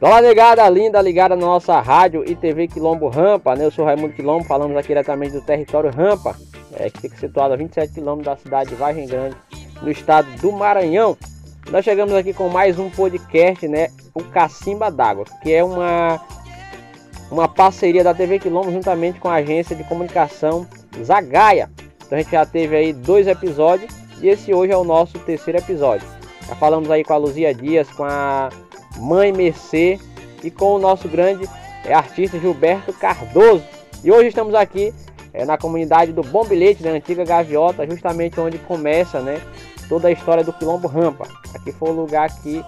Olá, negada linda, ligada na nossa rádio e TV Quilombo Rampa, né? Eu sou Raimundo Quilombo, falamos aqui diretamente do território Rampa, é, que fica situado a 27 quilômetros da cidade de Vargem Grande, no estado do Maranhão. Nós chegamos aqui com mais um podcast, né? O Cacimba d'Água, que é uma, uma parceria da TV Quilombo juntamente com a agência de comunicação Zagaia. Então a gente já teve aí dois episódios e esse hoje é o nosso terceiro episódio. Já falamos aí com a Luzia Dias, com a Mãe Mercê e com o nosso grande é, artista Gilberto Cardoso. E hoje estamos aqui é, na comunidade do Bom Bilhete, da antiga Gaviota, justamente onde começa né, toda a história do Quilombo Rampa. Aqui foi o lugar que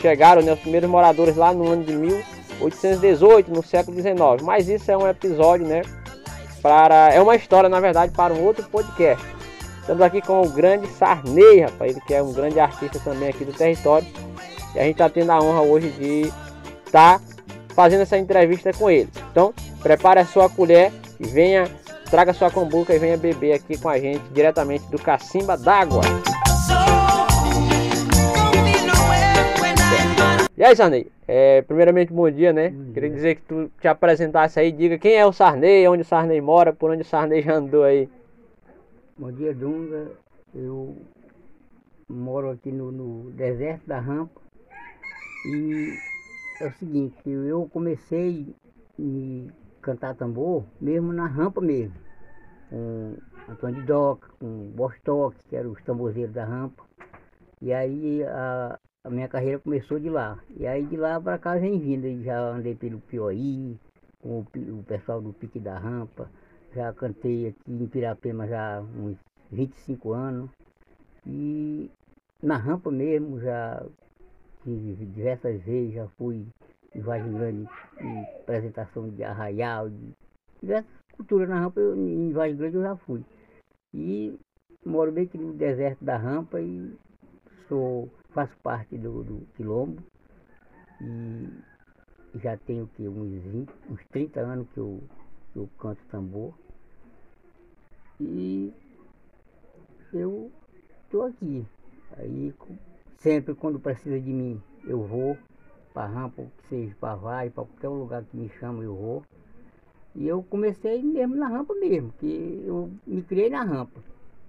chegaram né, os primeiros moradores lá no ano de 1818, no século XIX. Mas isso é um episódio, né? Para, é uma história, na verdade, para um outro podcast. Estamos aqui com o grande Sarney, rapaz, ele que é um grande artista também aqui do território. E a gente está tendo a honra hoje de estar tá fazendo essa entrevista com ele. Então, prepare a sua colher e venha, traga sua combuca e venha beber aqui com a gente diretamente do Cacimba d'Água. E aí, Sarney? É, primeiramente, bom dia, né? Queria dizer que tu te apresentasse aí, diga quem é o Sarney, onde o Sarney mora, por onde o Sarney já andou aí. Bom dia, Dunga. Eu moro aqui no, no deserto da Rampa, e é o seguinte, eu comecei a cantar tambor mesmo na rampa mesmo, com Antônio de Doca, com Bostock, que eram os tamborzeiros da rampa. E aí a, a, minha carreira começou de lá. E aí de lá para cá vem vindo. Já andei pelo Piauí, com o, o pessoal do Pique da Rampa. Já cantei aqui em Pirapema já uns 25 anos. E na rampa mesmo já diversas vezes já fui em Grande em apresentação de arraial, de diversas culturas na rampa, eu, em Vargem Grande eu já fui. E moro bem aqui no deserto da rampa e sou, faço parte do, do quilombo e já tenho que, uns, 20, uns 30 anos que eu, que eu canto tambor. E eu estou aqui. Aí Sempre quando precisa de mim, eu vou para rampa, que seja para vai, para qualquer lugar que me chama, eu vou. E eu comecei mesmo na rampa mesmo, que eu me criei na rampa.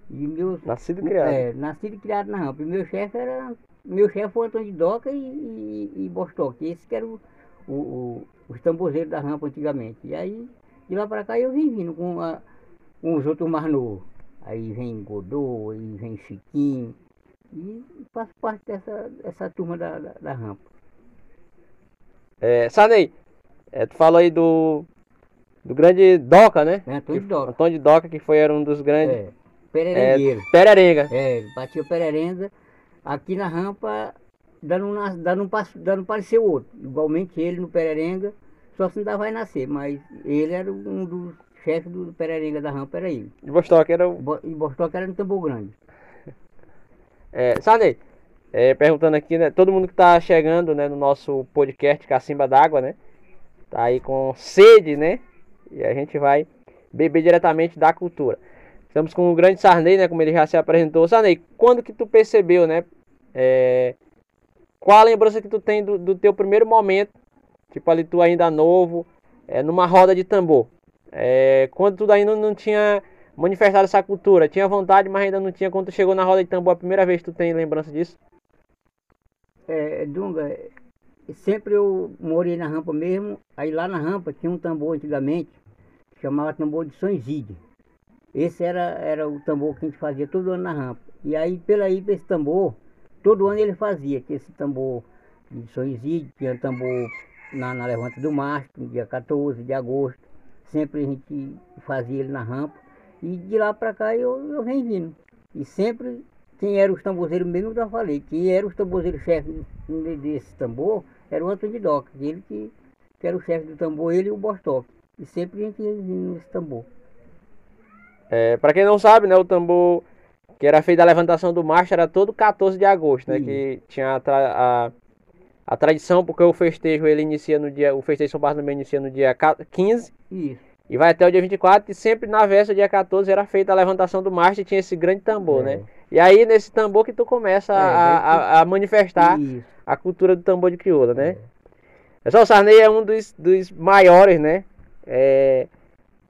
E meus, nascido e criado. É, nascido e criado na rampa. E meu chefe era. Meu chefe foi Antônio de Doca e, e, e Bostock. Esse que era o, o, o, os tamborzeiros da rampa antigamente. E aí, de lá para cá eu vim vindo com, a, com os outros mais novos. Aí vem Godô, aí vem Chiquinho. E faço parte dessa, dessa turma da, da, da rampa. É, Sanei, é, tu falou aí do, do grande Doca, né? É, Antônio de Doca. Antônio de Doca, que foi era um dos grandes. É, pererengueiro. É, pererenga. É, batia pererenga. Aqui na rampa, dando, um, dando, um, dando um parecer outro. Igualmente ele no pererenga, só se ainda vai nascer, mas ele era um dos chefes do pererenga da rampa, era ele. E Bostock era o. E Bostock era no Tambor Grande. É, Sanei, é, perguntando aqui, né? Todo mundo que está chegando né, no nosso podcast Cacimba d'Água, né? Tá aí com sede, né? E a gente vai beber diretamente da cultura. Estamos com o grande Sarney, né? Como ele já se apresentou. Sarney, quando que tu percebeu, né? É, qual a lembrança que tu tem do, do, teu primeiro momento? Tipo ali tu ainda novo, é, numa roda de tambor. É, quando tu ainda não tinha manifestar essa cultura. Tinha vontade, mas ainda não tinha. Quando tu chegou na roda de tambor a primeira vez, tu tem lembrança disso? É, Dunga, sempre eu morei na rampa mesmo. Aí lá na rampa tinha um tambor antigamente, chamava tambor de São. Esse era, era o tambor que a gente fazia todo ano na rampa. E aí, pela aí, esse tambor, todo ano ele fazia. Tinha esse tambor de São Isidro, tinha tambor na, na Levante do Mastro, dia 14 de agosto. Sempre a gente fazia ele na rampa. E de lá para cá eu, eu venho vindo. E sempre quem era os tamborzeiros mesmo eu falei, quem era os tamborzeiros chefe desse tambor era o Antônio de Doca, ele que, que era o chefe do tambor, ele e o Bostock. E sempre a gente ia vindo nesse tambor. É, para quem não sabe, né, o tambor que era feito da levantação do macho era todo 14 de agosto, né? Isso. Que tinha a, a, a, tradição, porque o festejo ele inicia no dia. O festejo São Bartolomeu inicia no dia 15. Isso. E vai até o dia 24, e sempre na véspera, dia 14, era feita a levantação do mastro e tinha esse grande tambor, é. né? E aí, nesse tambor que tu começa é, a, a, a, manifestar Isso. a cultura do tambor de crioula, né? É. Pessoal, o Sarney é um dos, dos maiores, né? É,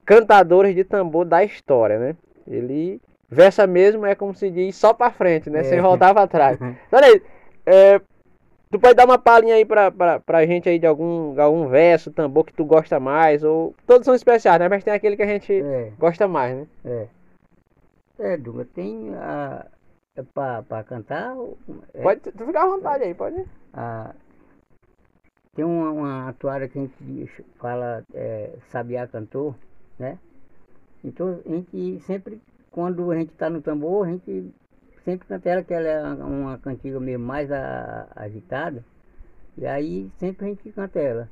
cantadores de tambor da história, né? Ele versa mesmo, é como se diz, só pra frente, né? É. Sem voltar pra trás. Sarney, é, tu pode dar uma palhinha aí pra, pra, pra gente aí de algum, algum verso, tambor que tu gosta mais, ou... Todos são especiais, né? Mas tem aquele que a gente é. gosta mais, né? É. É, Dunga, tem a... É pra, pra cantar? É, pode tu ficar à vontade aí, pode. A, tem uma, uma atuária que a gente fala é, Sabiá Cantor, né? Então a gente sempre, quando a gente está no tambor, a gente sempre canta ela, que ela é uma cantiga meio mais a, agitada. E aí sempre a gente canta ela.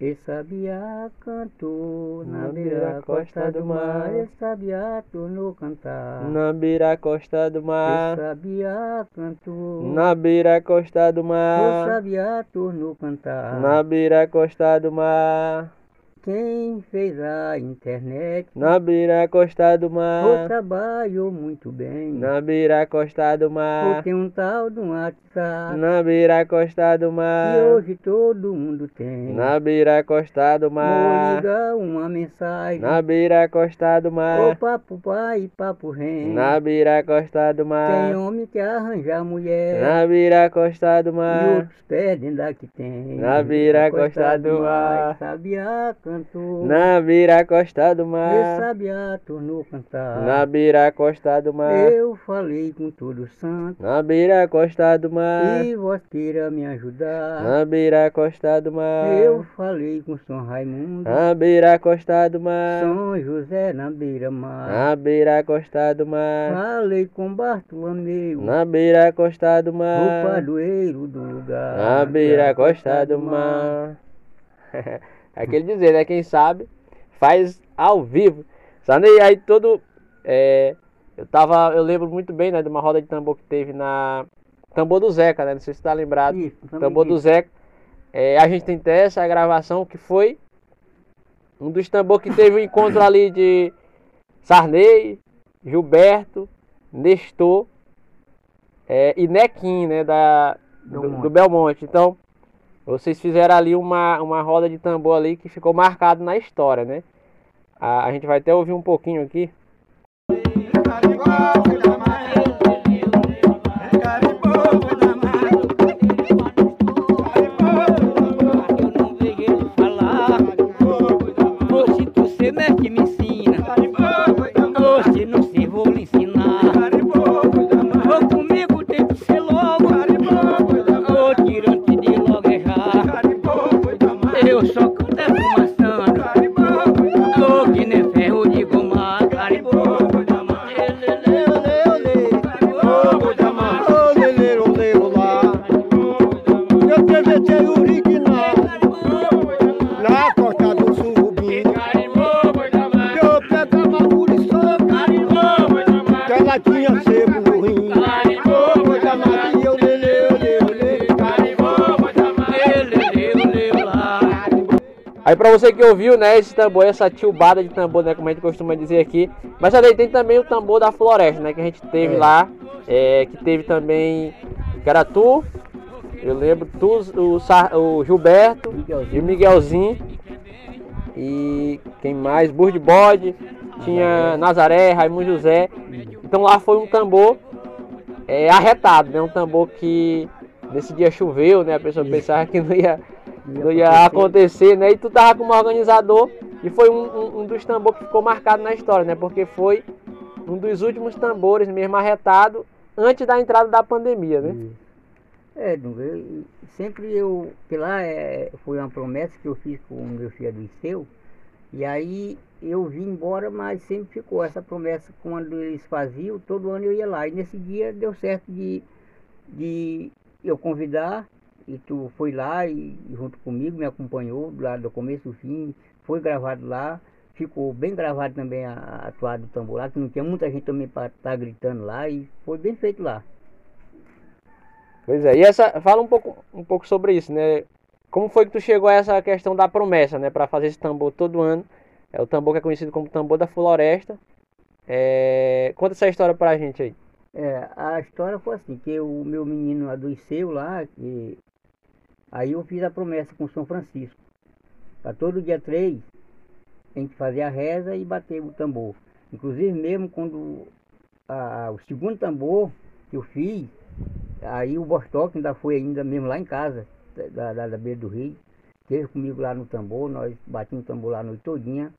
E sabiá cantou na, na beira costa do mar, e sabiá tornou cantar. Na beira costa do mar, e sabiá cantou. Na beira costa do mar, o sabiá tornou cantar. Na beira costa do mar. Quem fez a internet na beira costa do mar. O trabalhou muito bem. Na beira costa do mar. Porque um tal do WhatsApp na beira costa do mar. que hoje todo mundo tem. Na beira costa do mar. Liga uma mensagem. Na beira costa do mar. O papo pai papo rei na beira costa do mar. Tem homem que arranja mulher. Na beira costa do mar. e outros pedem da que tem. Na beira costa do mar. sabia cantou. Na beira costa do mar. E sabiá tornou cantar. Na beira costa do mar. Eu falei com todo santo. Na beira costa do mar. E vós queira me ajudar. Na beira costa do mar. Eu falei com São Raimundo. Na beira costa do mar. São José na beira mar. Na beira costa do mar. Falei com Bartolomeu. Na beira costa do mar. O padroeiro do lugar. Na beira costa do mar. É aquele dizer, né? Quem sabe faz ao vivo. Sabe? E aí todo. É, eu tava. Eu lembro muito bem, né? De uma roda de tambor que teve na. Tambor do Zeca, né? Não sei se tá lembrado. Isso, tambor do Zeca. É, a gente tem até essa gravação que foi um dos tambor que teve um encontro ali de Sarney, Gilberto, Nestor é, e Nequim, né? Da, do, do Belmonte. Então, vocês fizeram ali uma, uma roda de tambor ali que ficou marcado na história, né? A, a gente vai até ouvir um pouquinho aqui. Aí pra você que ouviu, né, esse tambor, essa tilbada de tambor, né, como a gente costuma dizer aqui. Mas ali tem também o tambor da floresta, né, que a gente teve é. lá, é, que teve também, que era tu, eu lembro, tu, o, o Gilberto Miguelzinho. e o Miguelzinho. E quem mais? Burro de Bode, tinha Nazaré, Raimundo José. Então lá foi um tambor é, arretado, né, um tambor que nesse dia choveu, né, a pessoa pensava que não ia não ia acontecer, né? E tu tava como organizador e foi um, um, um, dos tambores que ficou marcado na história, né? Porque foi um dos últimos tambores mesmo arretado antes da entrada da pandemia, né? É, eu, sempre eu, que lá é, foi uma promessa que eu fiz com o meu filho Liceu, e aí eu vim embora, mas sempre ficou essa promessa quando eles faziam, todo ano eu ia lá. E nesse dia deu certo de, de eu convidar e tu foi lá e junto comigo me acompanhou do lado do começo ao fim, foi gravado lá, ficou bem gravado também a, a toada do tambor lá, que não tinha muita gente também para estar tá gritando lá e foi bem feito lá. Pois é, e essa, fala um pouco, um pouco sobre isso, né? Como foi que tu chegou a essa questão da promessa, né? Para fazer esse tambor todo ano. É o tambor que é conhecido como tambor da floresta. É... Conta essa história pra gente aí. É, a história foi assim, que o meu menino adoeceu lá, que Aí eu fiz a promessa com São Francisco. Para todo dia 3, a gente fazer a reza e bater o tambor. Inclusive mesmo quando a, o segundo tambor que eu fiz, aí o Bostock ainda foi ainda mesmo lá em casa, da, da, da beira do rio. Esteve comigo lá no tambor, nós batimos o tambor lá a noite todinha.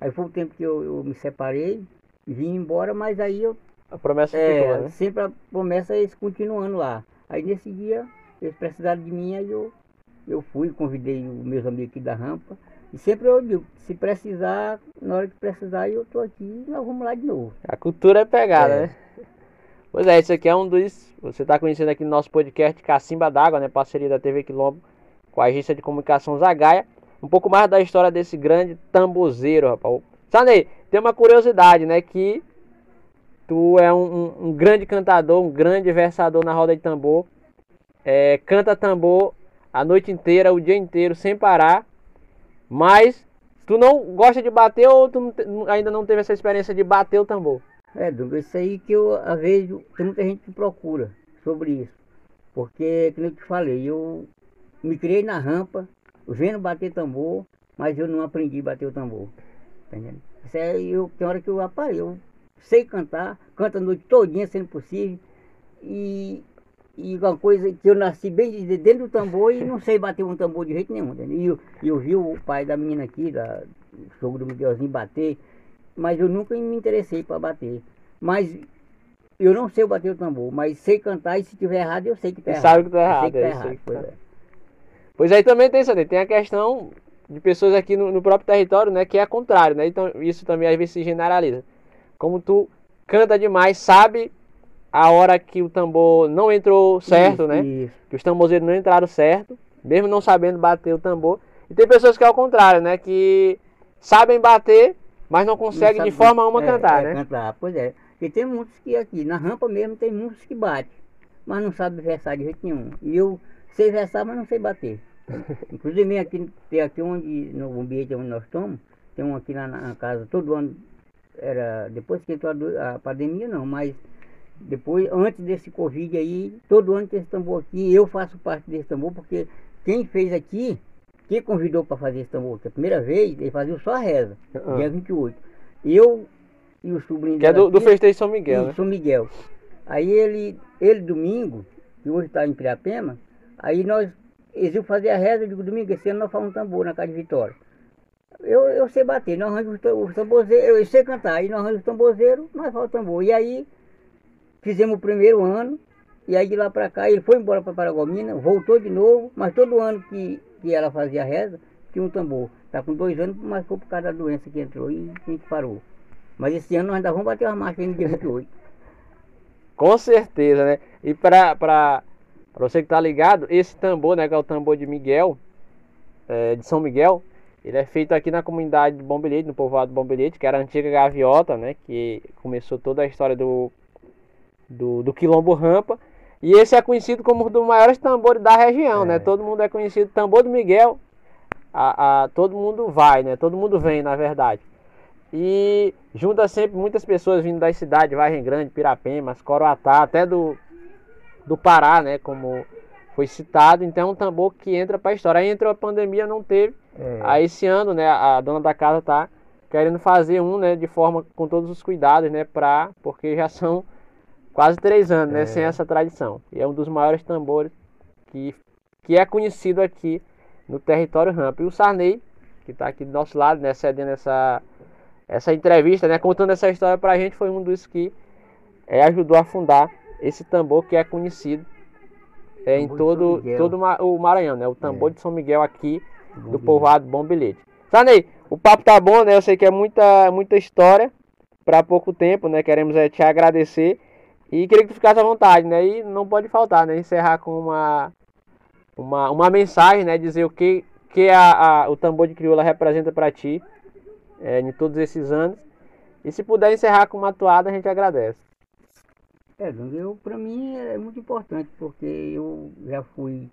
Aí foi o tempo que eu, eu me separei e vim embora, mas aí eu. A promessa é, ficou, né? Sempre a promessa é continuando lá. Aí nesse dia, eles precisaram de mim, aí eu, eu fui, convidei os meus amigos aqui da rampa. E sempre eu digo, se precisar, na hora que precisar, eu tô aqui nós vamos lá de novo. A cultura é pegada, É. né? Pois é, esse aqui é um dos. Você está conhecendo aqui no nosso podcast Cacimba d'Água, né? Parceria da TV Quilombo com a agência de comunicação Zagaia. Um pouco mais da história desse grande tambozeiro, rapaz. Sanei, tem uma curiosidade, né? Que tu é um, um- um grande cantador, um grande versador na roda de tambor. É, canta tambor a noite inteira, o dia inteiro, sem parar. Mas tu não gosta de bater ou tu não ainda não teve essa experiência de bater o tambor? É, Dunga, isso aí que eu, às vezes, tem muita gente que procura sobre isso. Porque, como eu te falei, eu me criei na rampa, vendo bater tambor, mas eu não aprendi a bater o tambor. Tá? Isso aí, eu, tem hora que eu aparei, eu sei cantar, canto a noite todinha, sendo possível, e, e uma coisa que eu nasci bem de dentro do tambor e não sei bater um tambor de jeito nenhum. E eu, eu vi o pai da menina aqui, da, o sogro do Miguelzinho, bater, mas eu nunca me interessei para bater. Mas eu não sei bater o tambor, mas sei cantar e se tiver errado, eu sei que tá errado. sabe que tá errado, que é tá errado. que pois tá. é. Pois aí também tem isso, tem a questão de pessoas aqui no, no próprio território, né, que é contrário, né? Então isso também às vezes se generaliza. Como tu canta demais, sabe a hora que o tambor não entrou certo, Isso, né? Isso. Que os tambozeiros não entraram certo, mesmo não sabendo bater o tambor. E tem pessoas que é o contrário, né? Que sabem bater, mas não conseguem de forma alguma é, cantar, é, né? Cantar, pois é. E tem muitos que aqui, na rampa mesmo, tem muitos que batem, mas não sabem versar de jeito nenhum. E eu sei versar, mas não sei bater. Inclusive aqui, tem aqui onde, no ambiente onde nós estamos, tem um aqui lá na casa, todo ano, era, depois que entrou a a pandemia não, mas depois, antes desse Covid aí, todo ano tem esse tambor aqui, eu faço parte desse tambor, porque quem fez aqui, quem convidou para fazer esse tambor aqui, a primeira vez, ele fazia só a reza, Ah. dia 28. Eu e o sobrinho Que é do, do festejo de São Miguel, né? São Miguel. Aí ele, ele domingo, que hoje está em Pirapema, aí nós, eles iam fazer a reza, eu digo, domingo, esse ano nós fazemos um tambor na casa de Vitória. Eu, eu sei bater, nós arranjamos os tam- os tambozeiros, eu sei cantar, aí nós arranjamos os tambozeiros, nós fazemos o tambor. E aí fizemos o primeiro ano, e aí de lá para cá ele foi embora para Paragomina, voltou de novo, mas todo ano que, que ela fazia reza, tinha um tambor. Está com dois anos, mas foi por causa da doença que entrou e a gente parou. Mas esse ano nós ainda vamos bater uma marcha no dia 28. Com certeza, né? E pra você que tá ligado, esse tambor, né, que é o tambor de Miguel, é, de São Miguel, ele é feito aqui na comunidade de Bombilhete, no povoado de Bombilhete, que era a antiga gaviota, né, que começou toda a história do, do, do Quilombo Rampa. E esse é conhecido como um dos maiores tambores da região, É. né? Todo mundo é conhecido, tambor do Miguel, a, a, todo mundo vai, né? Todo mundo vem, na verdade. E junta sempre muitas pessoas vindo das cidades, Vargem Grande, Pirapemas, Coroatá, até do, do Pará, né? Como foi citado. Então é um tambor que entra para a história. Aí entrou a pandemia, não teve. É, Aí esse ano, né? A dona da casa tá querendo fazer um, né? De forma com todos os cuidados, né? Pra, porque já são quase três anos, né? É. Sem essa tradição. E é um dos maiores tambores que, que é conhecido aqui no território Rampa. E o Sarney, que está aqui do nosso lado, né? Cedendo essa, essa entrevista, né? Contando essa história pra gente, foi um dos que é, ajudou a fundar esse tambor que é conhecido é, em todo, todo o Maranhão, né? O tambor É. de São Miguel aqui do Bombilhete. povoado Bom Bilhete. Sarney, o papo tá bom, né? Eu sei que é muita, muita história para pouco tempo, né? Queremos é, te agradecer e queria que tu ficasse à vontade, né? E não pode faltar, né? Encerrar com uma, uma, uma mensagem, né? Dizer o que, que a, a- o tambor de crioula representa para ti é, em todos esses anos. E se puder encerrar com uma toada, a gente agradece. É, eu, pra mim é muito importante, porque eu já fui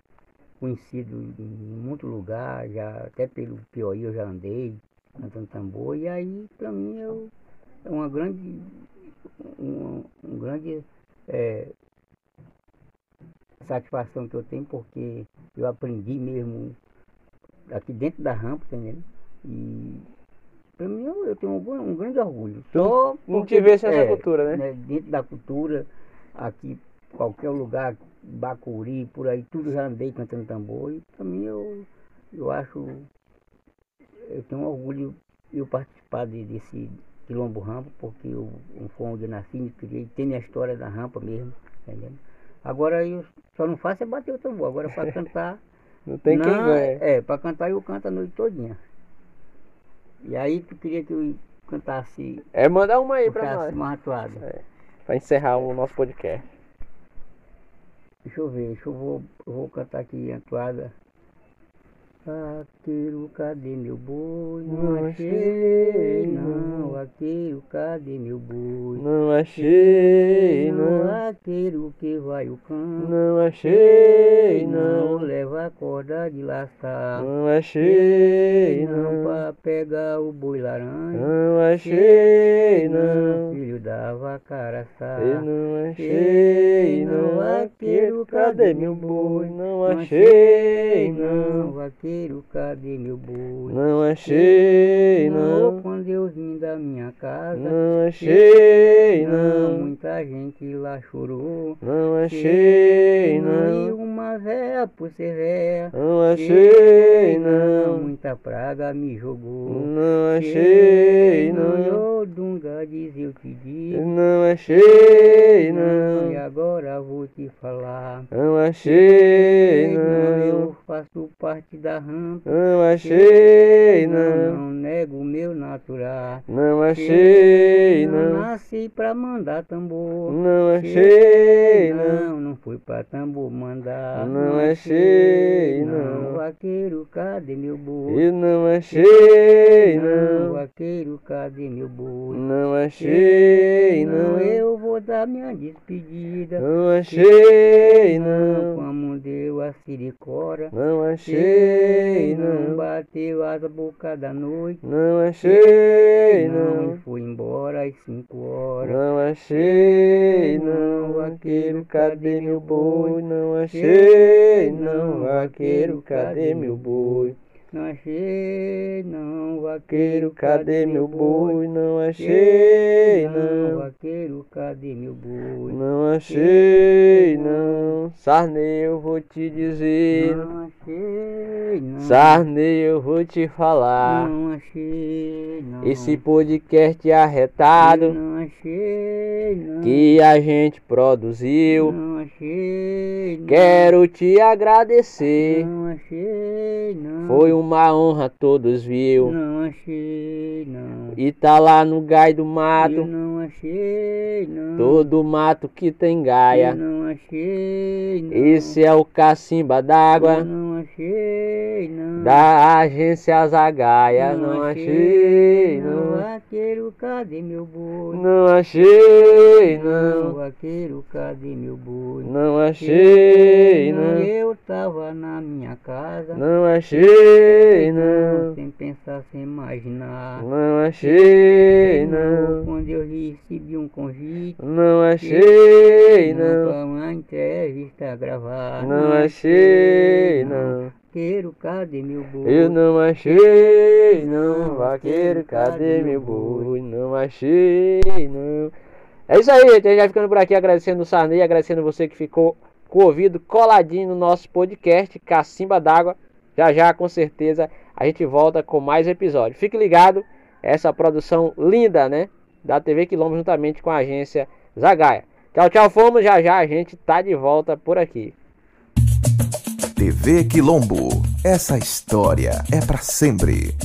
conhecido em muito lugar, já, até pelo Piauí eu já andei cantando tambor, e aí pra mim eu, é uma grande, um, um grande é, satisfação que eu tenho, porque eu aprendi mesmo aqui dentro da rampa, entendeu? E para mim eu, eu tenho um, um, grande orgulho. Só não tivesse essa é, cultura, né? né? Dentro da cultura, aqui, qualquer lugar, Bacuri, por aí, tudo já andei cantando tambor. E para mim eu, eu acho, eu tenho um orgulho eu participar de, desse Quilombo Rampa, porque eu, foi onde eu nasci, me criei, tem a história da rampa mesmo, entendeu? Agora eu só não faço é bater o tambor, agora para cantar. não tem não, quem ganhe. É, para cantar eu canto a noite todinha. E aí tu queria que eu cantasse. É, mandar uma aí pra nós. Uma atuada. É, pra encerrar o nosso podcast. Deixa eu ver, deixa eu vou, eu vou cantar aqui a atuada. Vaqueiro, cadê meu boi? Não achei, não. Vaqueiro, cadê meu boi? Não achei, não. Vaqueiro que vai o cão. Não achei, não. Leva a corda de laçar. Não achei, não. Pra pegar o boi laranja. Não achei, não. Filho da vacaraçá. Eu não achei, não. Vaqueiro, cadê meu boi? Não achei, não. Vaqueiro cadê meu boi? Não achei, não. Quando eu vim da minha casa, não achei, não. Muita gente lá chorou. Não achei, não. Ser véia. Não achei, não. Muita praga me jogou. Não achei, não. Dunga diz eu te digo. Não achei, não. E agora vou te falar. Não achei, não. Eu faço parte da rampa. Não achei, não. Não nego o meu natural. Não achei, não. Nasci pra mandar tambor. Não achei, não. Não pra tambor mandar. Não achei, não. Vaqueiro, cadê meu boi? Eu não achei, não. Vaqueiro, cadê meu boi? Não achei, não. Eu vou dar minha despedida. Não achei, não. Como deu a siricora. Não achei, não. Bateu as boca da noite. Não achei, não. Não fui embora às cinco horas. Não achei, não. Vaqueiro, cadê meu boi? Não achei, não. Vaqueiro, cadê meu boi? Não, vaqueiro, cadê meu boi? Não achei, não, vaqueiro, cadê meu boi? Não achei, não, Sarney, eu vou te dizer. Não achei, não, Sarney, eu vou te falar. Não achei, não, esse podcast arretado. Não achei, não, que a gente produziu. Não achei, não, quero te agradecer. Não achei, não, foi um uma honra todos viu. Não achei, não. E tá lá no gai do mato. Eu não achei, não. Todo mato que tem gaia. Eu não achei, não. Esse é o cacimba d'água. Eu não achei, não. Da agência Zagaia. Não, não achei, não. não. Vaqueiro, cadê meu boi? Não achei, não. não. Vaqueiro, cadê meu boi? Não achei, não. Eu tava na minha casa. Não achei achei, não. Sem pensar, sem imaginar. Não achei, não. Quando eu recebi um convite. Não achei, não. Para uma entrevista gravar. Não achei, não. Vaqueiro, cadê meu boi? Eu não achei, não. Vaqueiro, cadê meu boi? Não achei, não. É isso aí, gente. A gente vai ficando por aqui agradecendo o Sarney, agradecendo você que ficou com o ouvido coladinho no nosso podcast Cacimba d'Água. Já já, com certeza, a gente volta com mais episódios. Fique ligado, essa produção linda, né? Da TV Quilombo juntamente com a agência Zagaia. Tchau, tchau, fomos. Já já a gente tá de volta por aqui. TV Quilombo. Essa história é para sempre.